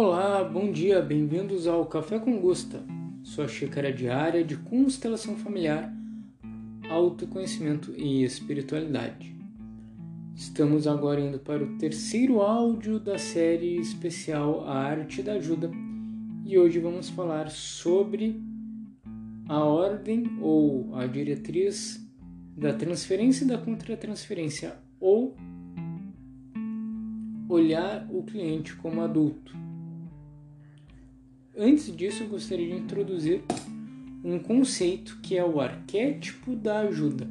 Olá, bom dia, bem-vindos ao Café com Gusta, sua xícara diária de constelação familiar, autoconhecimento e espiritualidade. Estamos agora indo para o terceiro áudio da série especial A Arte da Ajuda e hoje vamos falar sobre a ordem ou a diretriz da transferência e da contratransferência ou olhar o cliente como adulto. Antes disso, eu gostaria de introduzir um conceito que é o arquétipo da ajuda.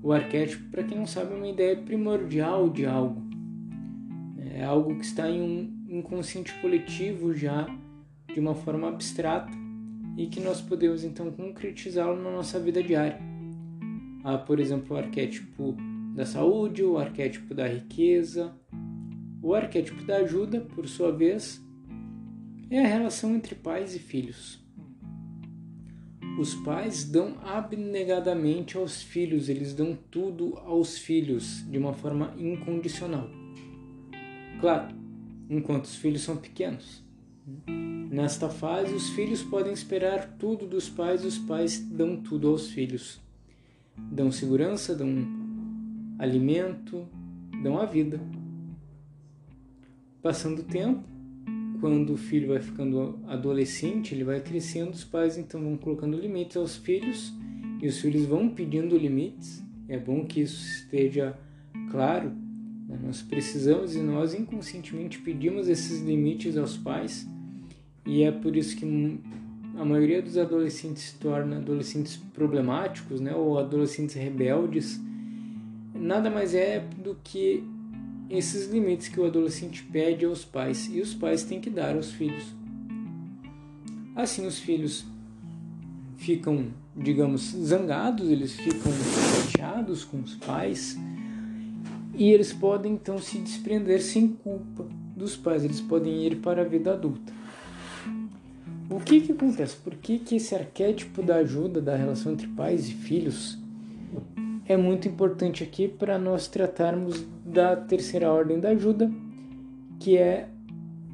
O arquétipo, para quem não sabe, é uma ideia primordial de algo. É algo que está em um inconsciente coletivo já de uma forma abstrata e que nós podemos então concretizá-lo na nossa vida diária. Há, por exemplo, o arquétipo da saúde, o arquétipo da riqueza. O arquétipo da ajuda, por sua vez, é a relação entre pais e filhos. Os pais dão abnegadamente aos filhos, eles dão tudo aos filhos de uma forma incondicional. Claro, enquanto os filhos são pequenos. Nesta fase, os filhos podem esperar tudo dos pais e os pais dão tudo aos filhos. Dão segurança, dão alimento, dão a vida. Passando o tempo, quando o filho vai ficando adolescente, ele vai crescendo, os pais então vão colocando limites aos filhos e os filhos vão pedindo limites. É bom que isso esteja claro. Né? Nós precisamos e nós inconscientemente pedimos esses limites aos pais e é por isso que a maioria dos adolescentes se torna adolescentes problemáticos, né, ou adolescentes rebeldes. Nada mais é do que esses limites que o adolescente pede aos pais e os pais têm que dar aos filhos. Assim, os filhos ficam, digamos, zangados, eles ficam chateados com os pais e eles podem então se desprender sem culpa dos pais, eles podem ir para a vida adulta. O que, que acontece? Por que, que esse arquétipo da ajuda, da relação entre pais e filhos, é muito importante aqui para nós tratarmos da terceira ordem da ajuda, que é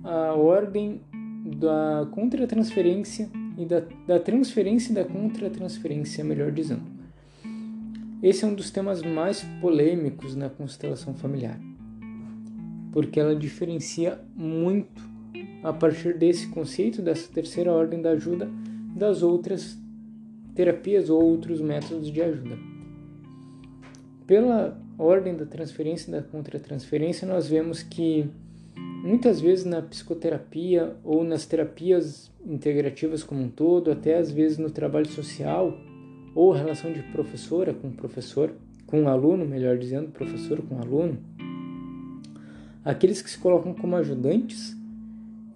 a ordem da contratransferência e da, da transferência e da contratransferência, melhor dizendo. Esse é um dos temas mais polêmicos na constelação familiar, porque ela diferencia muito a partir desse conceito, dessa terceira ordem da ajuda, das outras terapias ou outros métodos de ajuda. Pela ordem da transferência e da contratransferência, nós vemos que muitas vezes na psicoterapia ou nas terapias integrativas como um todo, até às vezes no trabalho social ou relação de professora com professor, com aluno, melhor dizendo, professor com aluno, aqueles que se colocam como ajudantes,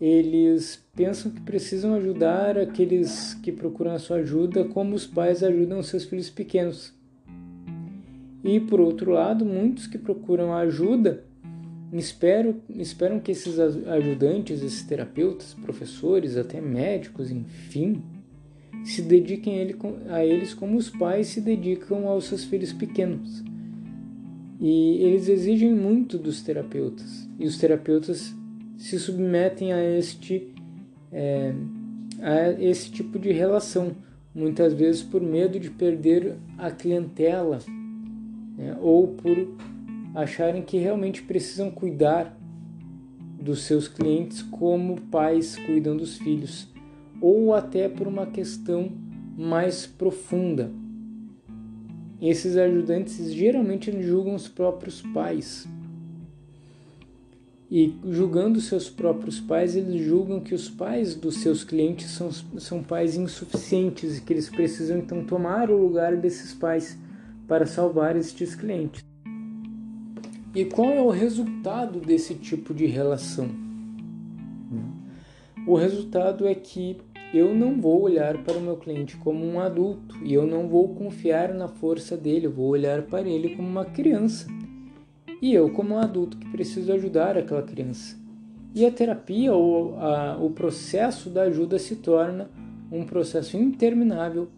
eles pensam que precisam ajudar aqueles que procuram a sua ajuda como os pais ajudam seus filhos pequenos. E por outro lado, muitos que procuram ajuda esperam, esperam que esses ajudantes, esses terapeutas, professores, até médicos, enfim, se dediquem a eles como os pais se dedicam aos seus filhos pequenos. E eles exigem muito dos terapeutas, e os terapeutas se submetem a este, é, a esse tipo de relação, muitas vezes por medo de perder a clientela né? ou por acharem que realmente precisam cuidar dos seus clientes como pais cuidam dos filhos, ou até por uma questão mais profunda. Esses ajudantes geralmente julgam os próprios pais. E julgando seus próprios pais, eles julgam que os pais dos seus clientes são, são pais insuficientes e que eles precisam então tomar o lugar desses pais para salvar estes clientes. E qual é o resultado desse tipo de relação? O resultado é que eu não vou olhar para o meu cliente como um adulto e eu não vou confiar na força dele, eu vou olhar para ele como uma criança. E eu, como um adulto que preciso ajudar aquela criança. E a terapia ou a, o processo da ajuda se torna um processo interminável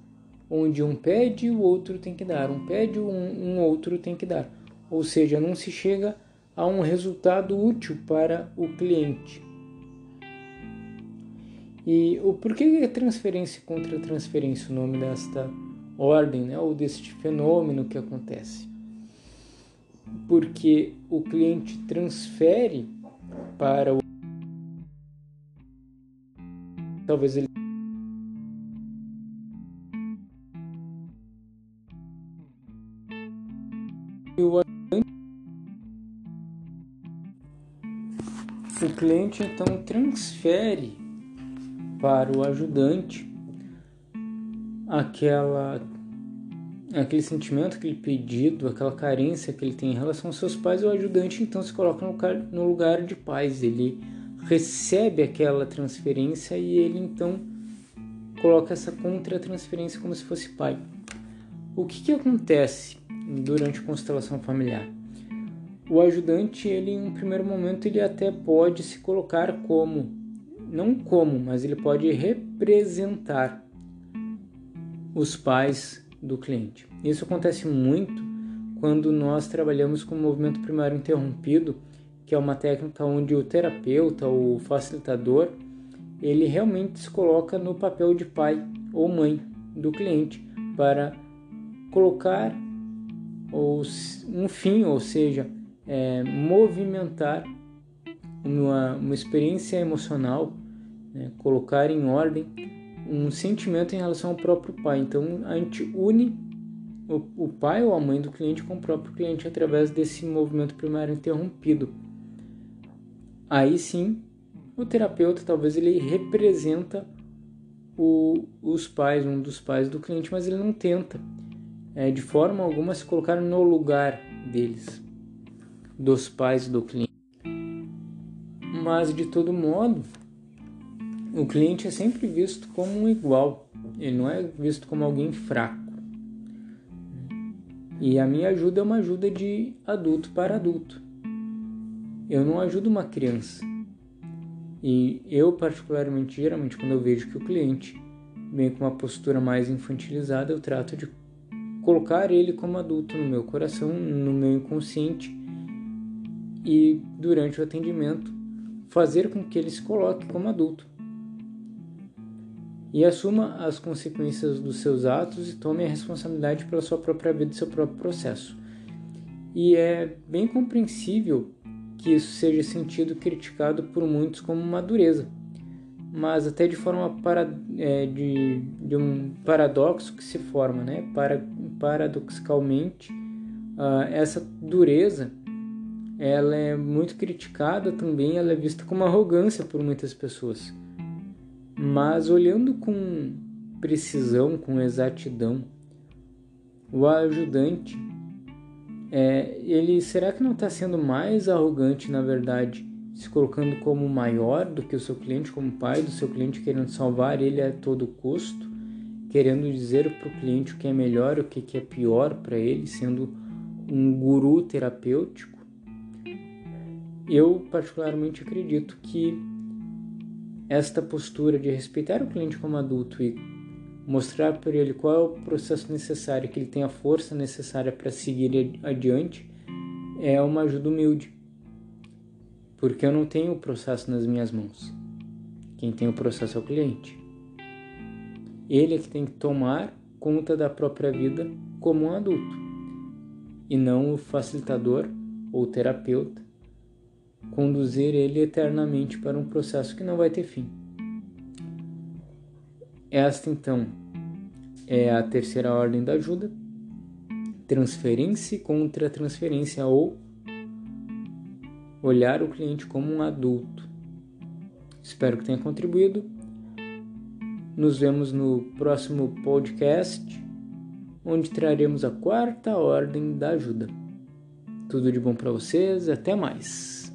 onde um pede o outro tem que dar, um pede um, um outro tem que dar. Ou seja, não se chega a um resultado útil para o cliente. E o porquê é transferência contra transferência o nome desta ordem, né, ou deste fenômeno que acontece? Porque o cliente transfere para o talvez ele o cliente então transfere para o ajudante aquela aquele sentimento, aquele pedido, aquela carência que ele tem em relação aos seus pais, o ajudante então se coloca no lugar, de pais, ele recebe aquela transferência e ele então coloca essa contra-transferência como se fosse pai. O que, que acontece durante a constelação familiar? O ajudante, ele em um primeiro momento, ele até pode se colocar como, não como, mas ele pode representar os pais do cliente. Isso acontece muito quando nós trabalhamos com o movimento primário interrompido, que é uma técnica onde o terapeuta, o facilitador, ele realmente se coloca no papel de pai ou mãe do cliente para colocar um fim, ou seja, é, movimentar uma, uma experiência emocional, né, colocar em ordem um sentimento em relação ao próprio pai. Então a gente une o, o pai ou a mãe do cliente com o próprio cliente através desse movimento primário interrompido. Aí sim, o terapeuta talvez ele representa o, os pais, um dos pais do cliente, mas ele não tenta é, de forma alguma se colocar no lugar deles dos pais do cliente. Mas de todo modo, o cliente é sempre visto como um igual, ele não é visto como alguém fraco. E a minha ajuda é uma ajuda de adulto para adulto. Eu não ajudo uma criança. E eu, particularmente, geralmente, quando eu vejo que o cliente vem com uma postura mais infantilizada, eu trato de colocar ele como adulto no meu coração, no meu inconsciente e durante o atendimento fazer com que ele se coloque como adulto e assuma as consequências dos seus atos e tome a responsabilidade pela sua própria vida e seu próprio processo. E é bem compreensível que isso seja sentido criticado por muitos como uma dureza, mas até de forma para, é, de, de um paradoxo que se forma, né? Para, paradoxalmente, uh, essa dureza ela é muito criticada também, ela é vista como arrogância por muitas pessoas. Mas olhando com precisão, com exatidão, o ajudante, é, ele será que não está sendo mais arrogante, na verdade, se colocando como maior do que o seu cliente, como pai do seu cliente, querendo salvar ele a todo custo, querendo dizer para o cliente o que é melhor, o que é pior para ele, sendo um guru terapêutico? Eu, particularmente, acredito que esta postura de respeitar o cliente como adulto e mostrar para ele qual é o processo necessário, que ele tem a força necessária para seguir adiante, é uma ajuda humilde. Porque eu não tenho o processo nas minhas mãos. Quem tem o processo é o cliente. Ele é que tem que tomar conta da própria vida como um adulto, e não o facilitador ou terapeuta conduzir ele eternamente para um processo que não vai ter fim. Esta então é a terceira ordem da ajuda, transferência contra transferência ou olhar o cliente como um adulto. Espero que tenha contribuído. Nos vemos no próximo podcast, onde traremos a quarta ordem da ajuda. Tudo de bom para vocês, até mais.